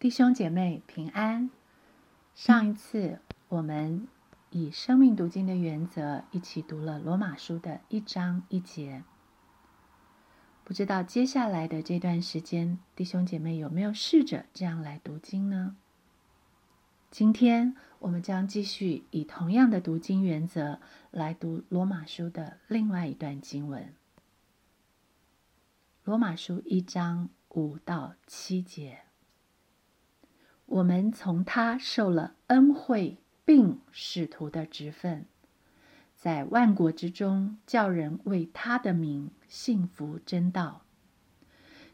弟兄姐妹平安。上一次我们以生命读经的原则一起读了罗马书的一章一节。不知道接下来的这段时间，弟兄姐妹有没有试着这样来读经呢？今天我们将继续以同样的读经原则来读罗马书的另外一段经文。罗马书一章五到七节。我们从他受了恩惠，并使徒的职分，在万国之中叫人为他的名幸福真道，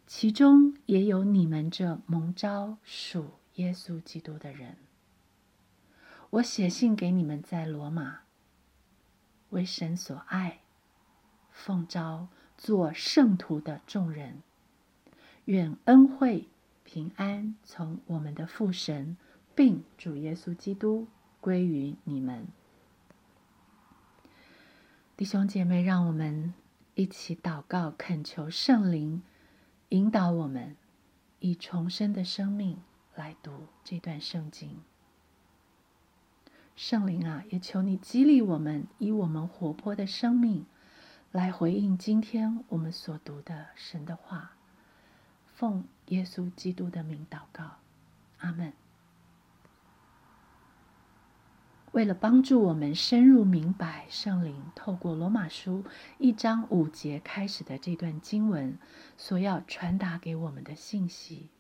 其中也有你们这蒙召属耶稣基督的人。我写信给你们在罗马，为神所爱，奉召做圣徒的众人，愿恩惠。平安从我们的父神，并主耶稣基督归于你们，弟兄姐妹，让我们一起祷告，恳求圣灵引导我们，以重生的生命来读这段圣经。圣灵啊，也求你激励我们，以我们活泼的生命来回应今天我们所读的神的话。奉耶稣基督的名祷告，阿门。为了帮助我们深入明白圣灵透过罗马书一章五节开始的这段经文所要传达给我们的信息，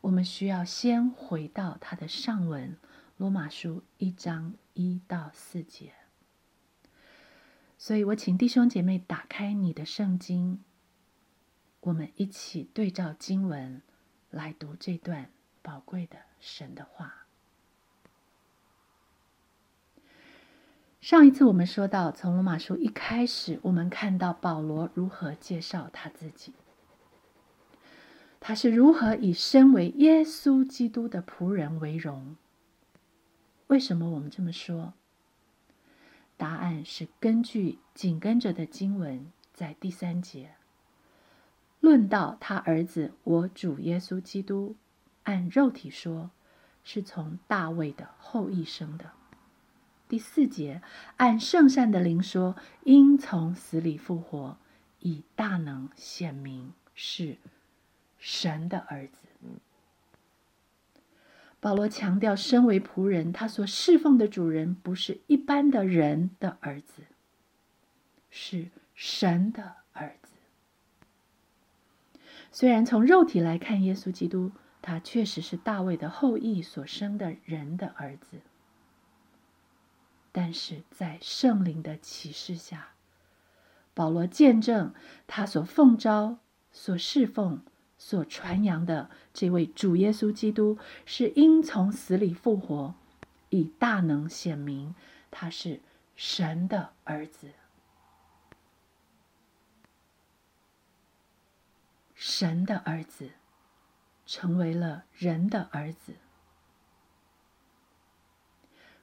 我们需要先回到它的上文罗马书一章一到四节。所以我请弟兄姐妹打开你的圣经。我们一起对照经文来读这段宝贵的神的话。上一次我们说到，从罗马书一开始，我们看到保罗如何介绍他自己，他是如何以身为耶稣基督的仆人为荣。为什么我们这么说？答案是根据紧跟着的经文，在第三节。论到他儿子，我主耶稣基督，按肉体说，是从大卫的后裔生的。第四节，按圣善的灵说，应从死里复活，以大能显明是神的儿子。保罗强调，身为仆人，他所侍奉的主人不是一般的人的儿子，是神的。虽然从肉体来看，耶稣基督他确实是大卫的后裔所生的人的儿子，但是在圣灵的启示下，保罗见证他所奉召、所侍奉、所传扬的这位主耶稣基督是因从死里复活，以大能显明他是神的儿子。神的儿子成为了人的儿子，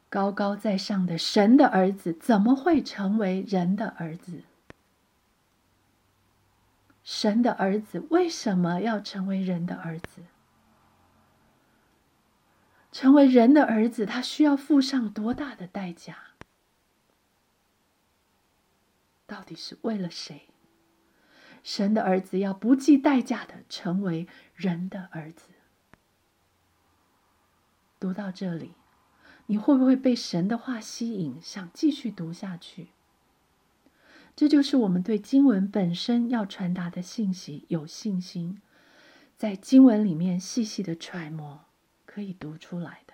高高在上的神的儿子怎么会成为人的儿子？神的儿子为什么要成为人的儿子？成为人的儿子，他需要付上多大的代价？到底是为了谁？神的儿子要不计代价的成为人的儿子。读到这里，你会不会被神的话吸引，想继续读下去？这就是我们对经文本身要传达的信息有信心，在经文里面细细的揣摩，可以读出来的。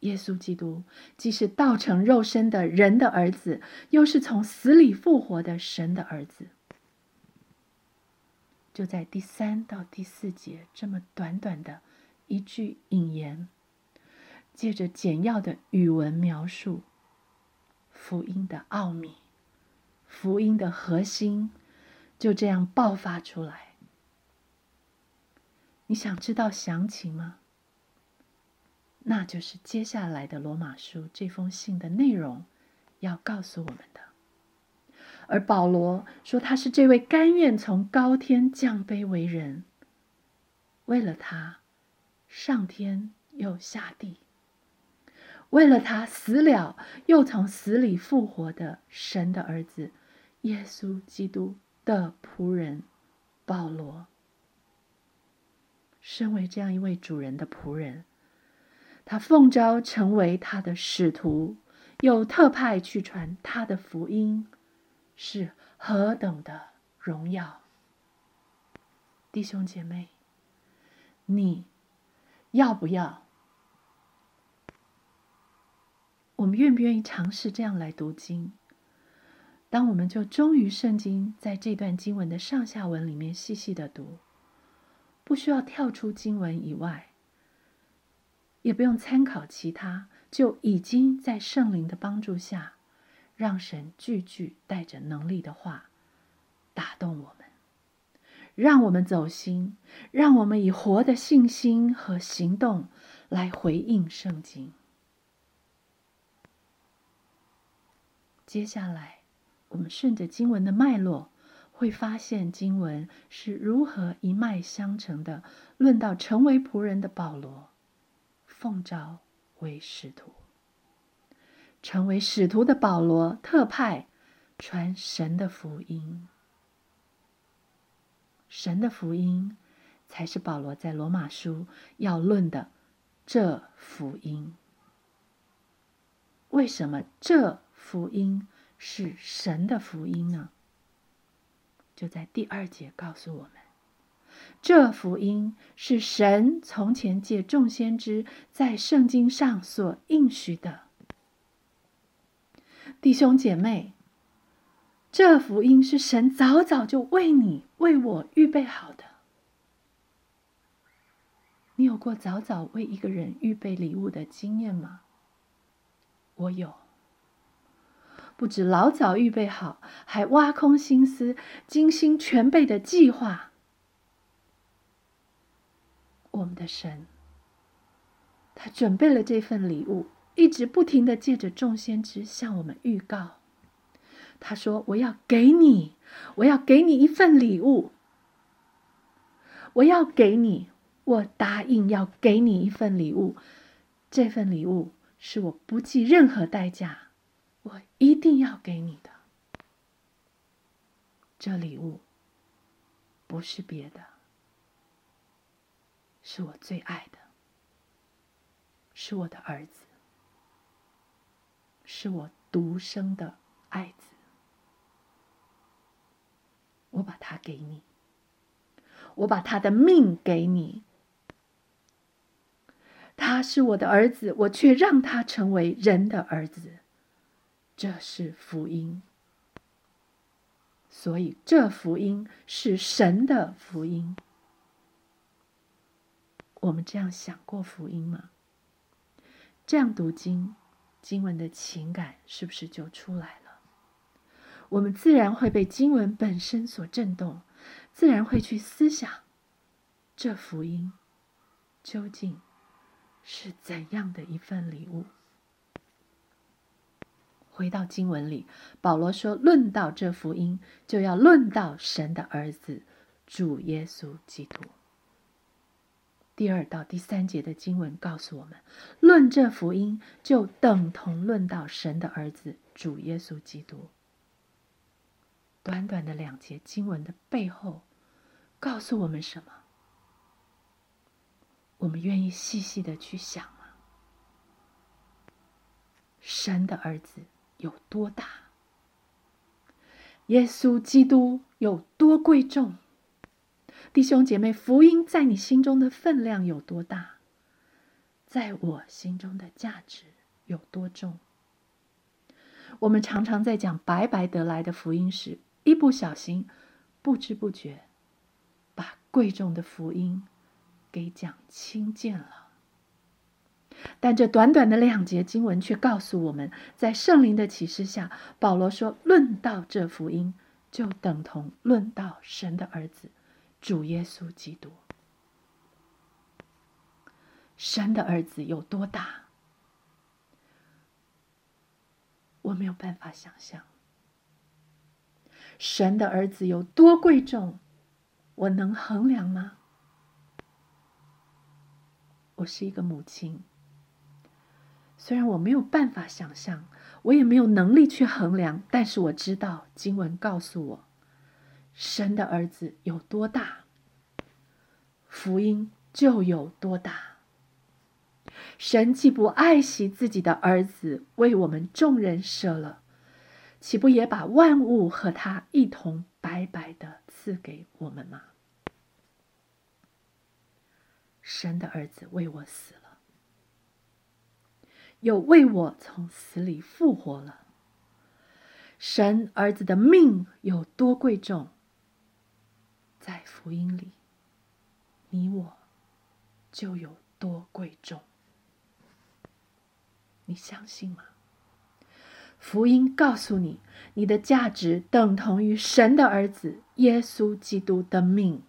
耶稣基督既是道成肉身的人的儿子，又是从死里复活的神的儿子。就在第三到第四节这么短短的一句引言，借着简要的语文描述福音的奥秘、福音的核心，就这样爆发出来。你想知道详情吗？那就是接下来的罗马书这封信的内容要告诉我们的。而保罗说他是这位甘愿从高天降卑为人，为了他，上天又下地；为了他死了又从死里复活的神的儿子耶稣基督的仆人保罗。身为这样一位主人的仆人，他奉召成为他的使徒，又特派去传他的福音，是何等的荣耀！弟兄姐妹，你要不要？我们愿不愿意尝试这样来读经？当我们就忠于圣经，在这段经文的上下文里面细细的读。不需要跳出经文以外，也不用参考其他，就已经在圣灵的帮助下，让神句句带着能力的话打动我们，让我们走心，让我们以活的信心和行动来回应圣经。接下来，我们顺着经文的脉络。会发现经文是如何一脉相承的，论到成为仆人的保罗，奉召为使徒，成为使徒的保罗特派传神的福音，神的福音才是保罗在罗马书要论的这福音。为什么这福音是神的福音呢？就在第二节告诉我们，这福音是神从前借众先知在圣经上所应许的。弟兄姐妹，这福音是神早早就为你、为我预备好的。你有过早早为一个人预备礼物的经验吗？我有。不止老早预备好，还挖空心思、精心全备的计划。我们的神，他准备了这份礼物，一直不停的借着众先知向我们预告。他说：“我要给你，我要给你一份礼物，我要给你，我答应要给你一份礼物。这份礼物是我不计任何代价。”我一定要给你的这礼物，不是别的，是我最爱的，是我的儿子，是我独生的爱子。我把他给你，我把他的命给你。他是我的儿子，我却让他成为人的儿子。这是福音，所以这福音是神的福音。我们这样想过福音吗？这样读经，经文的情感是不是就出来了？我们自然会被经文本身所震动，自然会去思想，这福音究竟是怎样的一份礼物？回到经文里，保罗说：“论到这福音，就要论到神的儿子主耶稣基督。”第二到第三节的经文告诉我们，论这福音就等同论到神的儿子主耶稣基督。短短的两节经文的背后，告诉我们什么？我们愿意细细的去想吗？神的儿子。有多大？耶稣基督有多贵重？弟兄姐妹，福音在你心中的分量有多大？在我心中的价值有多重？我们常常在讲白白得来的福音时，一不小心，不知不觉，把贵重的福音给讲轻贱了。但这短短的两节经文却告诉我们，在圣灵的启示下，保罗说：“论到这福音，就等同论到神的儿子主耶稣基督。神的儿子有多大，我没有办法想象；神的儿子有多贵重，我能衡量吗？我是一个母亲。虽然我没有办法想象，我也没有能力去衡量，但是我知道经文告诉我，神的儿子有多大，福音就有多大。神既不爱惜自己的儿子，为我们众人舍了，岂不也把万物和他一同白白的赐给我们吗？神的儿子为我死了。又为我从死里复活了。神儿子的命有多贵重，在福音里，你我就有多贵重。你相信吗？福音告诉你，你的价值等同于神的儿子耶稣基督的命。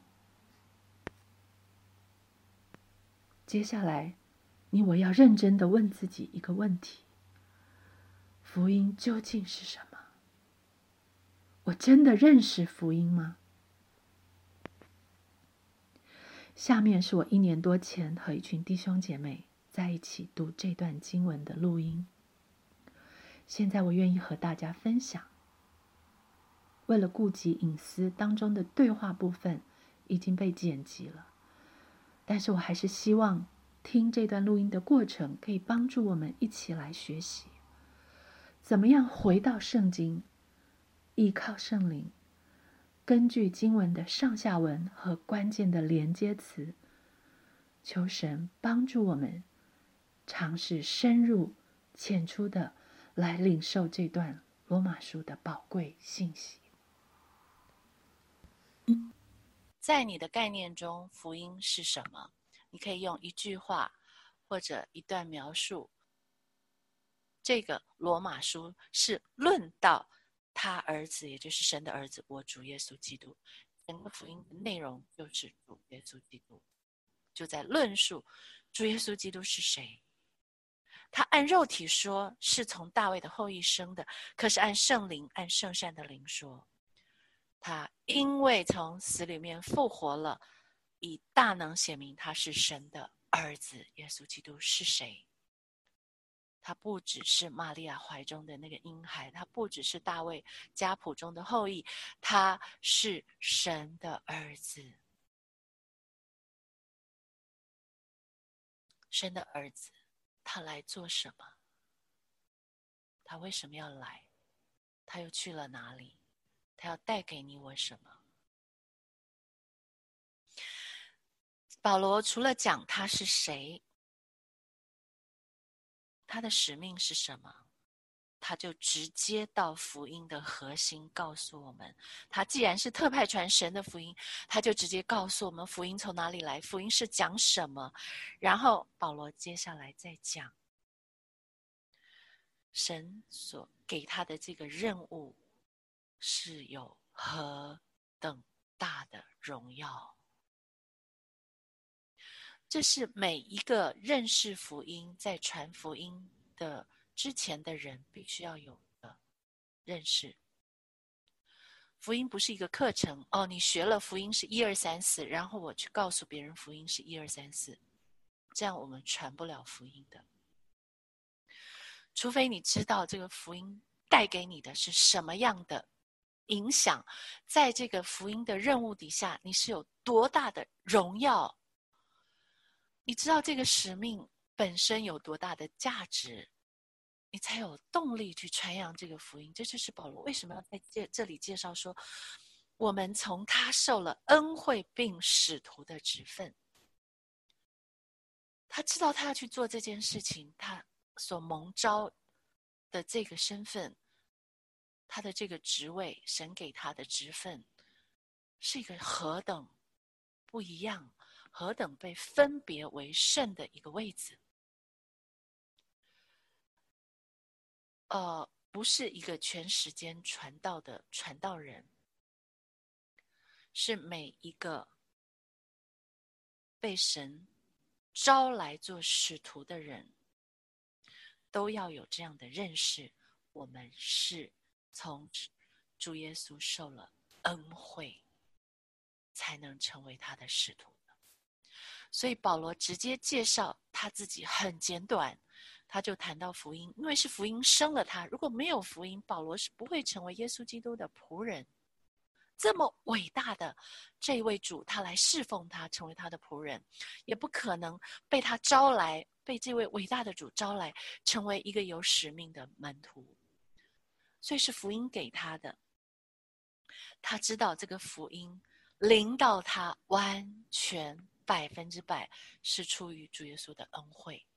接下来。你我要认真的问自己一个问题：福音究竟是什么？我真的认识福音吗？下面是我一年多前和一群弟兄姐妹在一起读这段经文的录音。现在我愿意和大家分享。为了顾及隐私，当中的对话部分已经被剪辑了，但是我还是希望。听这段录音的过程，可以帮助我们一起来学习，怎么样回到圣经，依靠圣灵，根据经文的上下文和关键的连接词，求神帮助我们尝试深入浅出的来领受这段罗马书的宝贵信息。在你的概念中，福音是什么？你可以用一句话或者一段描述。这个罗马书是论到他儿子，也就是神的儿子，我主耶稣基督。整个福音的内容就是主耶稣基督，就在论述主耶稣基督是谁。他按肉体说是从大卫的后裔生的，可是按圣灵、按圣善的灵说，他因为从死里面复活了。以大能显明他是神的儿子，耶稣基督是谁？他不只是玛利亚怀中的那个婴孩，他不只是大卫家谱中的后裔，他是神的儿子。神的儿子，他来做什么？他为什么要来？他又去了哪里？他要带给你我什么？保罗除了讲他是谁，他的使命是什么，他就直接到福音的核心告诉我们：他既然是特派传神的福音，他就直接告诉我们福音从哪里来，福音是讲什么。然后保罗接下来再讲神所给他的这个任务是有何等大的荣耀。这是每一个认识福音、在传福音的之前的人必须要有的认识。福音不是一个课程哦，你学了福音是一二三四，然后我去告诉别人福音是一二三四，这样我们传不了福音的。除非你知道这个福音带给你的是什么样的影响，在这个福音的任务底下，你是有多大的荣耀。你知道这个使命本身有多大的价值，你才有动力去传扬这个福音。这就是保罗为什么要在这这里介绍说，我们从他受了恩惠并使徒的职分。他知道他要去做这件事情，他所蒙召的这个身份，他的这个职位，神给他的职分，是一个何等不一样。何等被分别为圣的一个位置，呃，不是一个全时间传道的传道人，是每一个被神招来做使徒的人，都要有这样的认识：我们是从主耶稣受了恩惠，才能成为他的使徒。所以保罗直接介绍他自己很简短，他就谈到福音，因为是福音生了他。如果没有福音，保罗是不会成为耶稣基督的仆人。这么伟大的这一位主，他来侍奉他，成为他的仆人，也不可能被他招来，被这位伟大的主招来，成为一个有使命的门徒。所以是福音给他的，他知道这个福音临到他，完全百分之百是出于主耶稣的恩惠。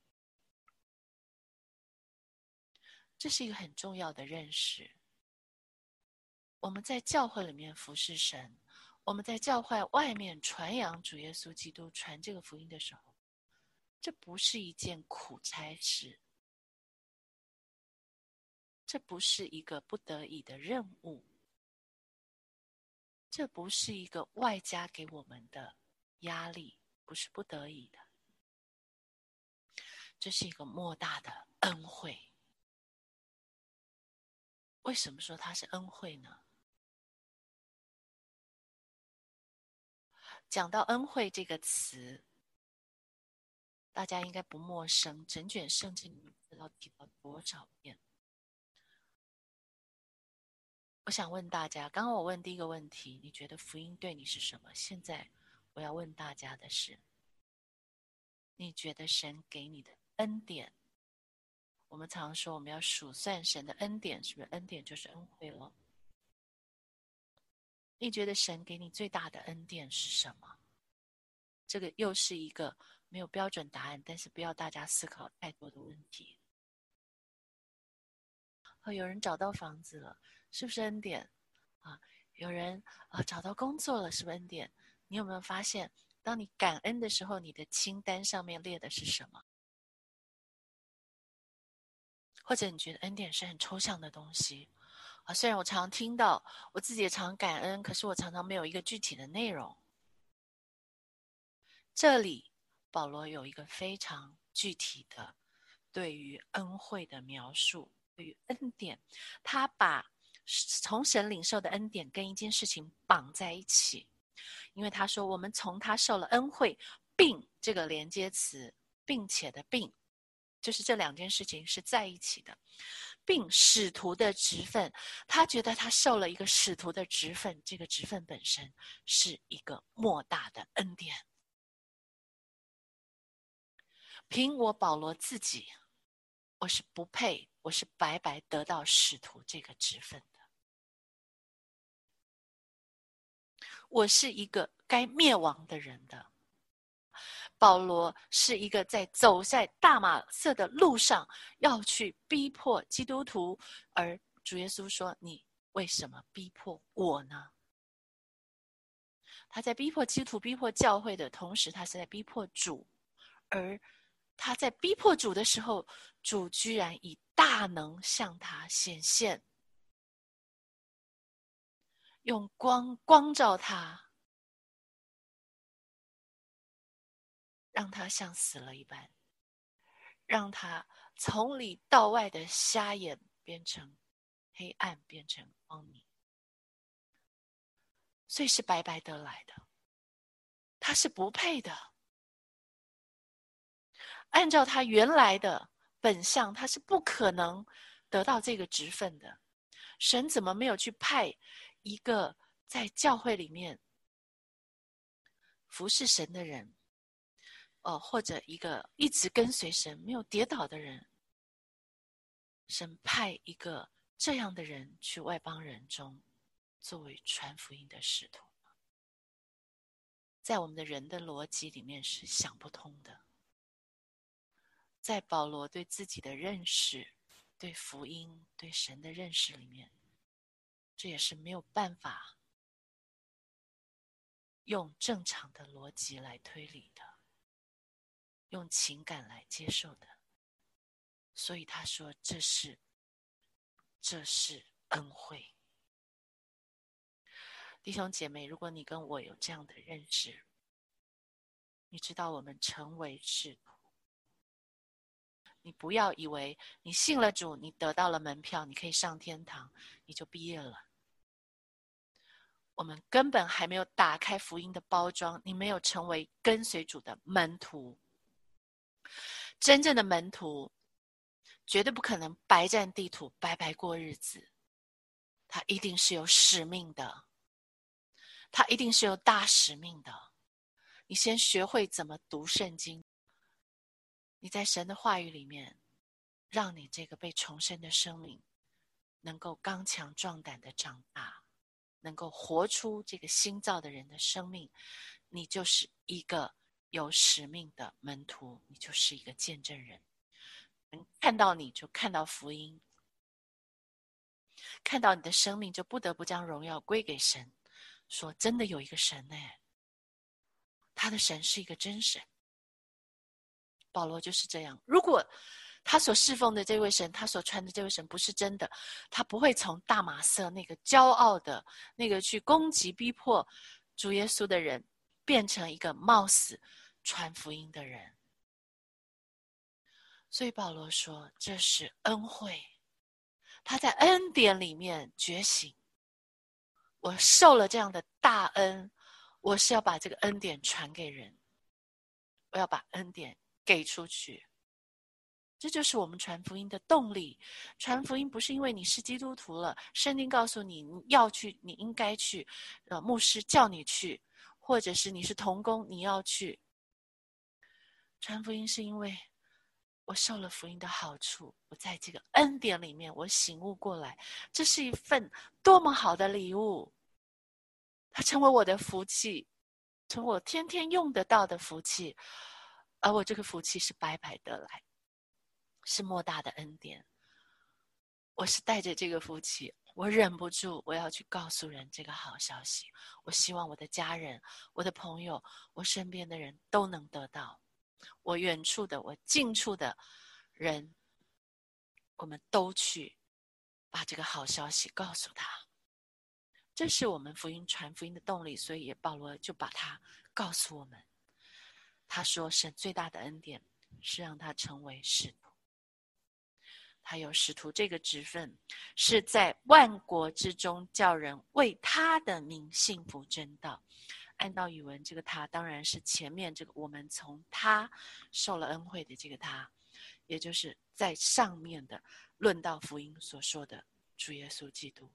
这是一个很重要的认识。我们在教会里面服侍神，我们在教会外面传扬主耶稣基督、传这个福音的时候，这不是一件苦差事，这不是一个不得已的任务，这不是一个外加给我们的压力，不是不得已的，这是一个莫大的恩惠。为什么说它是恩惠呢？讲到恩惠这个词，大家应该不陌生。整卷圣经里面知道提到多少遍？我想问大家，刚刚我问第一个问题，你觉得福音对你是什么？现在我要问大家的是，你觉得神给你的恩典？我们常说我们要数算神的恩典，是不是恩典就是恩惠了？你觉得神给你最大的恩典是什么？这个又是一个没有标准答案，但是不要大家思考太多的问题。哦，有人找到房子了，是不是恩典？啊，有人啊找到工作了，是不是恩典？你有没有发现，当你感恩的时候，你的清单上面列的是什么？或者你觉得恩典是很抽象的东西？啊，虽然我常听到，我自己也常感恩，可是我常常没有一个具体的内容。这里保罗有一个非常具体的对于恩惠的描述，对于恩典，他把从神领受的恩典跟一件事情绑在一起，因为他说我们从他受了恩惠，并这个连接词，并且的并，就是这两件事情是在一起的。并使徒的职分，他觉得他受了一个使徒的职分，这个职分本身是一个莫大的恩典。凭我保罗自己，我是不配，我是白白得到使徒这个职分的。我是一个该灭亡的人的。保罗是一个在走在大马色的路上要去逼迫基督徒，而主耶稣说：“你为什么逼迫我呢？”他在逼迫基督徒、逼迫教会的同时，他是在逼迫主。而他在逼迫主的时候，主居然以大能向他显现，用光光照他。让他像死了一般，让他从里到外的瞎眼变成黑暗，变成光明，所以是白白得来的。他是不配的，按照他原来的本相，他是不可能得到这个职分的。神怎么没有去派一个在教会里面服侍神的人？哦，或者一个一直跟随神没有跌倒的人，神派一个这样的人去外邦人中，作为传福音的使徒，在我们的人的逻辑里面是想不通的。在保罗对自己的认识、对福音、对神的认识里面，这也是没有办法用正常的逻辑来推理的。用情感来接受的，所以他说这是，这是恩惠。弟兄姐妹，如果你跟我有这样的认识，你知道我们成为使徒，你不要以为你信了主，你得到了门票，你可以上天堂，你就毕业了。我们根本还没有打开福音的包装，你没有成为跟随主的门徒。真正的门徒，绝对不可能白占地图、白白过日子。他一定是有使命的，他一定是有大使命的。你先学会怎么读圣经，你在神的话语里面，让你这个被重生的生命，能够刚强壮胆的长大。能够活出这个新造的人的生命，你就是一个有使命的门徒，你就是一个见证人。看到你就看到福音，看到你的生命就不得不将荣耀归给神。说真的有一个神呢，他的神是一个真神。保罗就是这样。如果他所侍奉的这位神，他所传的这位神不是真的，他不会从大马色那个骄傲的、那个去攻击、逼迫主耶稣的人，变成一个冒死传福音的人。所以保罗说：“这是恩惠，他在恩典里面觉醒。我受了这样的大恩，我是要把这个恩典传给人，我要把恩典给出去。”这就是我们传福音的动力。传福音不是因为你是基督徒了，圣经告诉你你要去，你应该去，呃，牧师叫你去，或者是你是童工，你要去。传福音是因为我受了福音的好处，我在这个恩典里面，我醒悟过来，这是一份多么好的礼物，它成为我的福气，成为我天天用得到的福气，而我这个福气是白白得来。是莫大的恩典。我是带着这个福气，我忍不住，我要去告诉人这个好消息。我希望我的家人、我的朋友、我身边的人都能得到。我远处的、我近处的人，我们都去把这个好消息告诉他。这是我们福音传福音的动力。所以保罗就把它告诉我们。他说：“神最大的恩典是让他成为使徒。”他有使徒这个职分，是在万国之中叫人为他的名幸福真道。按道语文，这个他当然是前面这个我们从他受了恩惠的这个他，也就是在上面的论道福音所说的主耶稣基督。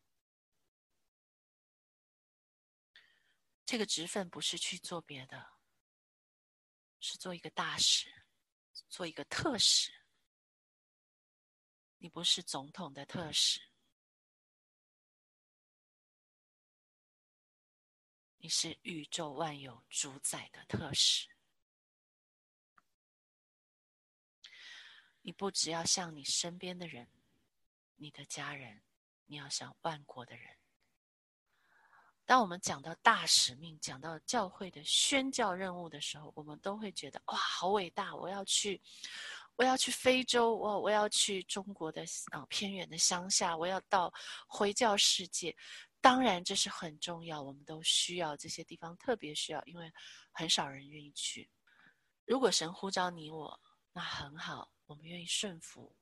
这个职分不是去做别的，是做一个大使，做一个特使。你不是总统的特使，你是宇宙万有主宰的特使。你不只要向你身边的人、你的家人，你要向万国的人。当我们讲到大使命、讲到教会的宣教任务的时候，我们都会觉得哇，好伟大！我要去。我要去非洲，我我要去中国的啊偏远的乡下，我要到回教世界。当然这是很重要，我们都需要这些地方，特别需要，因为很少人愿意去。如果神呼召你我，那很好，我们愿意顺服，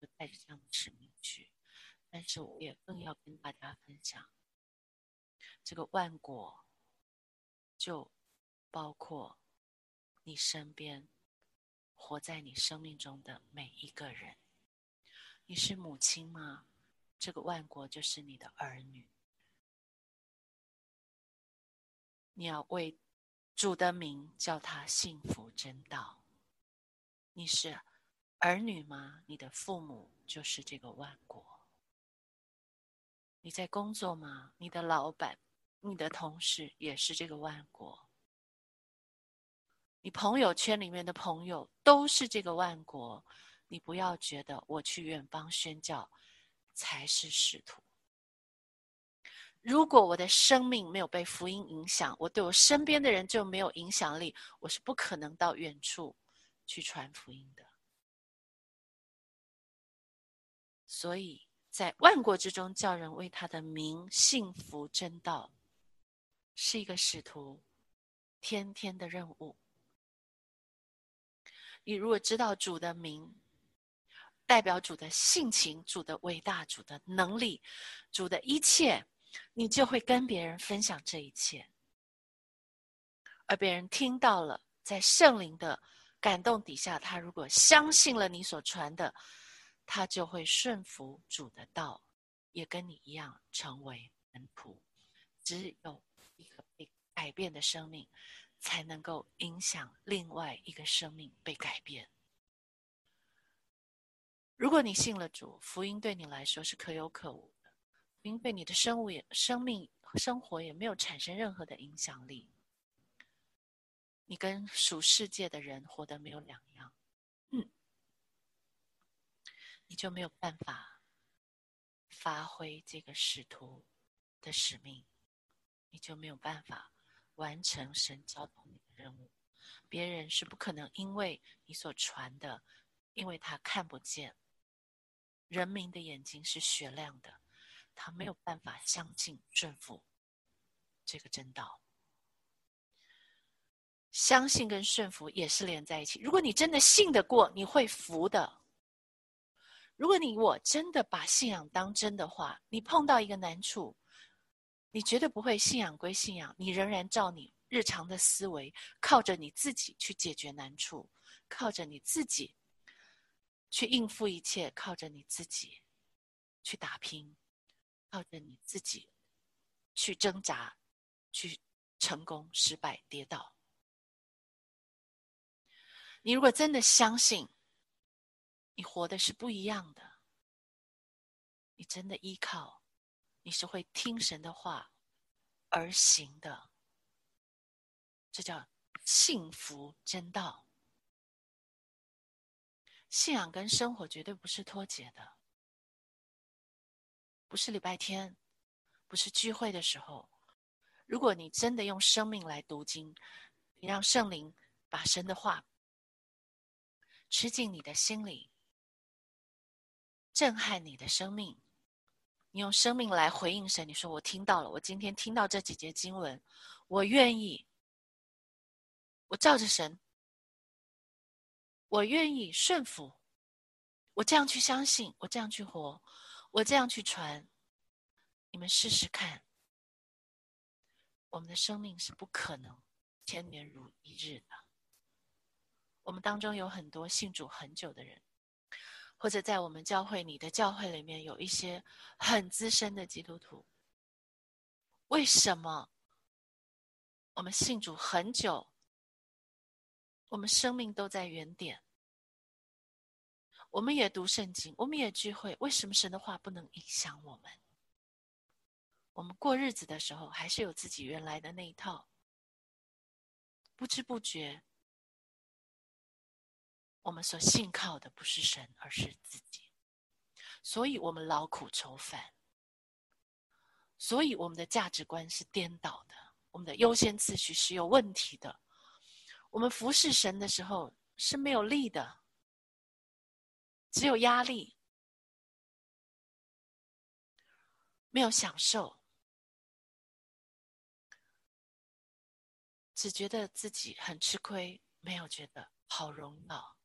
就带着这样的使命去。但是我也更要跟大家分享，这个万国就包括你身边。活在你生命中的每一个人，你是母亲吗？这个万国就是你的儿女。你要为主的名叫他幸福真道。你是儿女吗？你的父母就是这个万国。你在工作吗？你的老板、你的同事也是这个万国。你朋友圈里面的朋友都是这个万国，你不要觉得我去远方宣教才是使徒。如果我的生命没有被福音影响，我对我身边的人就没有影响力，我是不可能到远处去传福音的。所以在万国之中叫人为他的名幸福真道，是一个使徒天天的任务。你如果知道主的名，代表主的性情、主的伟大、主的能力、主的一切，你就会跟别人分享这一切，而别人听到了，在圣灵的感动底下，他如果相信了你所传的，他就会顺服主的道，也跟你一样成为门徒。只有改变的生命，才能够影响另外一个生命被改变。如果你信了主，福音对你来说是可有可无的，福音对你的生物也、生命、生活也没有产生任何的影响力。你跟属世界的人活得没有两样，嗯，你就没有办法发挥这个使徒的使命，你就没有办法完成神交托你的任务。别人是不可能因为你所传的，因为他看不见。人民的眼睛是雪亮的，他没有办法相信顺服这个真道。相信跟顺服也是连在一起。如果你真的信得过，你会服的。如果你我真的把信仰当真的话，你碰到一个难处，你绝对不会信仰归信仰，你仍然照你日常的思维，靠着你自己去解决难处，靠着你自己。去应付一切，靠着你自己去打拼，靠着你自己去挣扎，去成功、失败、跌倒。你如果真的相信，你活的是不一样的。你真的依靠，你是会听神的话而行的。这叫幸福真道。信仰跟生活绝对不是脱节的，不是礼拜天，不是聚会的时候。如果你真的用生命来读经，你让圣灵把神的话吃进你的心里，震撼你的生命，你用生命来回应神。你说：“我听到了，我今天听到这几节经文，我愿意，我照着神。”我愿意顺服，我这样去相信，我这样去活，我这样去传。你们试试看，我们的生命是不可能千年如一日的。我们当中有很多信主很久的人，或者在我们教会你的教会里面有一些很资深的基督徒。为什么我们信主很久？我们生命都在原点，我们也读圣经，我们也聚会。为什么神的话不能影响我们？我们过日子的时候，还是有自己原来的那一套。不知不觉，我们所信靠的不是神，而是自己，所以我们劳苦愁烦，所以我们的价值观是颠倒的，我们的优先次序是有问题的。我们服侍神的时候是没有力的，只有压力，没有享受，只觉得自己很吃亏，没有觉得好荣耀。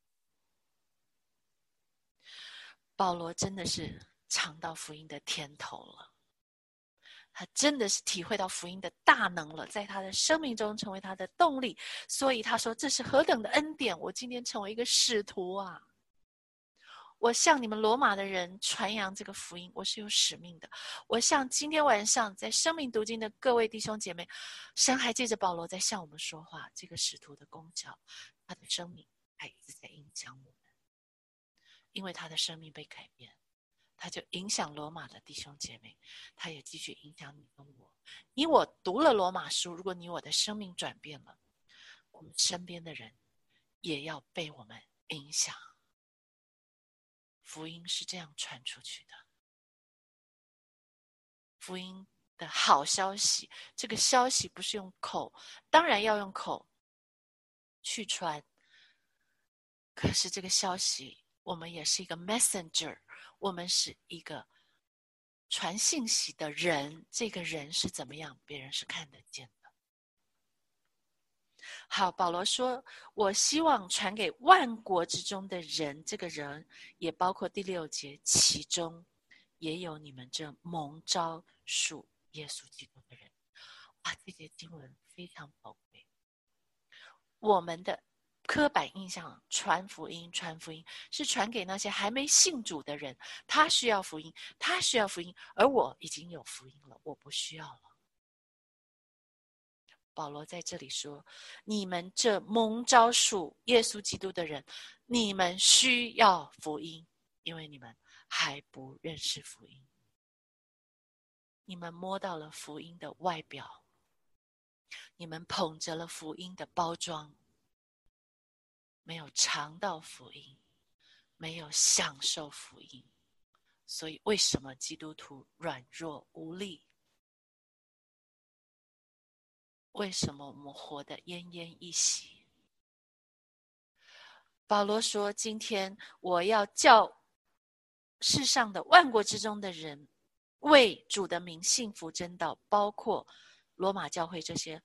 保罗真的是尝到福音的甜头了。他真的是体会到福音的大能了，在他的生命中成为他的动力，所以他说：“这是何等的恩典！我今天成为一个使徒啊！我向你们罗马的人传扬这个福音，我是有使命的。我向今天晚上在生命读经的各位弟兄姐妹，神还借着保罗在向我们说话。这个使徒的功效，他的生命还一直在影响我，因为他的生命被改变。”他就影响罗马的弟兄姐妹，他也继续影响你跟我。你我读了罗马书，如果你我的生命转变了，我们身边的人也要被我们影响。福音是这样传出去的。福音的好消息，这个消息不是用口，当然要用口去传。可是这个消息，我们也是一个 messenger。我们是一个传信息的人，这个人是怎么样，别人是看得见的。好，保罗说：“我希望传给万国之中的人，这个人也包括第六节，其中也有你们这蒙召属耶稣基督的人。哇，这节经文非常宝贵。我们的刻板印象，传福音，传福音是传给那些还没信主的人，他需要福音，他需要福音，而我已经有福音了，我不需要了。保罗在这里说：“你们这蒙招属耶稣基督的人，你们需要福音，因为你们还不认识福音。你们摸到了福音的外表，你们捧着了福音的包装，没有尝到福音，没有享受福音。所以，为什么基督徒软弱无力？”为什么我们活得奄奄一息？保罗说：“今天我要叫世上的万国之中的人为主的名幸福真道，包括罗马教会这些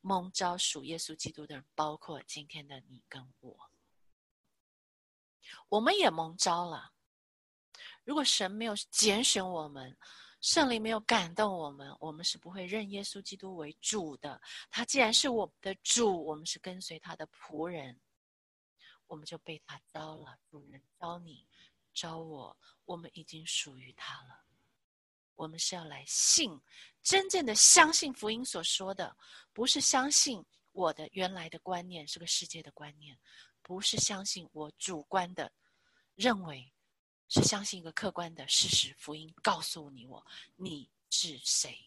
蒙召属耶稣基督的人，包括今天的你跟我，我们也蒙召了。如果神没有拣选我们，”圣灵没有感动我们，我们是不会认耶稣基督为主的。他既然是我们的主，我们是跟随他的仆人，我们就被他招了。主人招你，招我，我们已经属于他了。我们是要来信，真正的相信福音所说的，不是相信我的原来的观念是个世界的观念，不是相信我主观的认为。是相信一个客观的事实，福音告诉你我你是谁。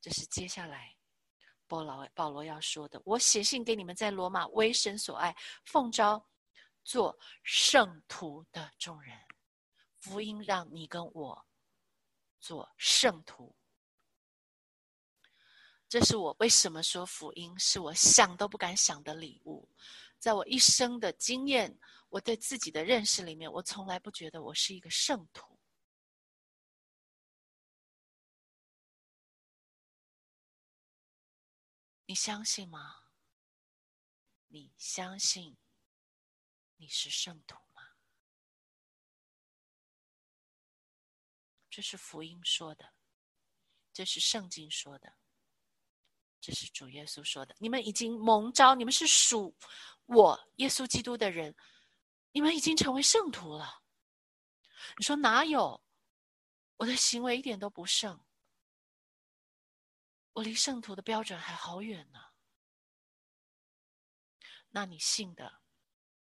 这是接下来保罗保罗要说的。我写信给你们，在罗马为神所爱，奉召做圣徒的众人。福音让你跟我做圣徒。这是我为什么说福音是我想都不敢想的礼物，在我一生的经验。我对自己的认识里面，我从来不觉得我是一个圣徒。你相信吗？你相信你是圣徒吗？这是福音说的，这是圣经说的，这是主耶稣说的。你们已经蒙召，你们是属我耶稣基督的人。你们已经成为圣徒了。你说哪有？我的行为一点都不圣，我离圣徒的标准还好远呢。那你信的，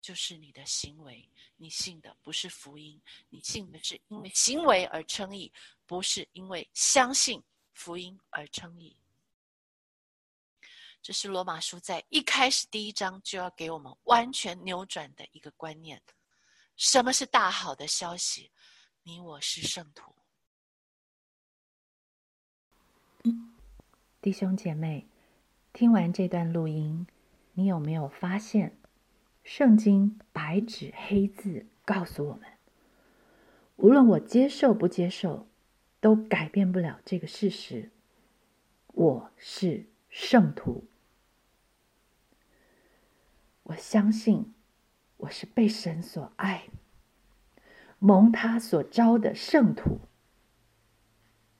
就是你的行为；你信的不是福音，你信的是因为行为而称义，不是因为相信福音而称义。这是罗马书在一开始第一章就要给我们完全扭转的一个观念：什么是大好的消息？你我是圣徒。弟兄姐妹，听完这段录音，你有没有发现，圣经白纸黑字告诉我们，无论我接受不接受，都改变不了这个事实：我是圣徒。我相信，我是被神所爱、蒙他所招的圣徒，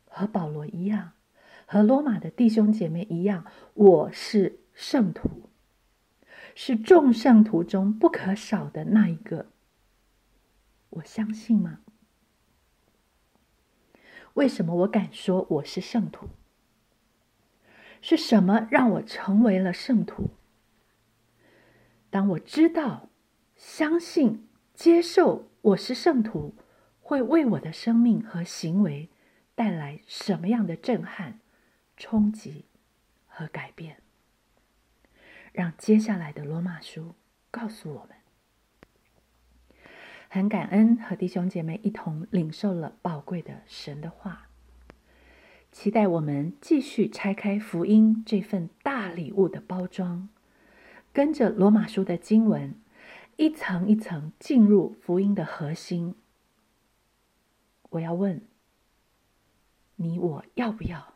和保罗一样，和罗马的弟兄姐妹一样，我是圣徒，是众圣徒中不可少的那一个。我相信吗？为什么我敢说我是圣徒？是什么让我成为了圣徒？当我知道、相信、接受我是圣徒，会为我的生命和行为带来什么样的震撼、冲击和改变？让接下来的罗马书告诉我们。很感恩和弟兄姐妹一同领受了宝贵的神的话，期待我们继续拆开福音这份大礼物的包装。跟着罗马书的经文，一层一层进入福音的核心。我要问你：我要不要？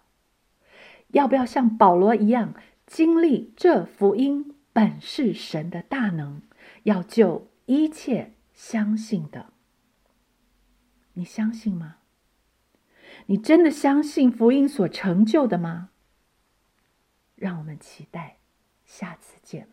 要不要像保罗一样经历这福音本是神的大能，要救一切相信的？你相信吗？你真的相信福音所成就的吗？让我们期待下次见。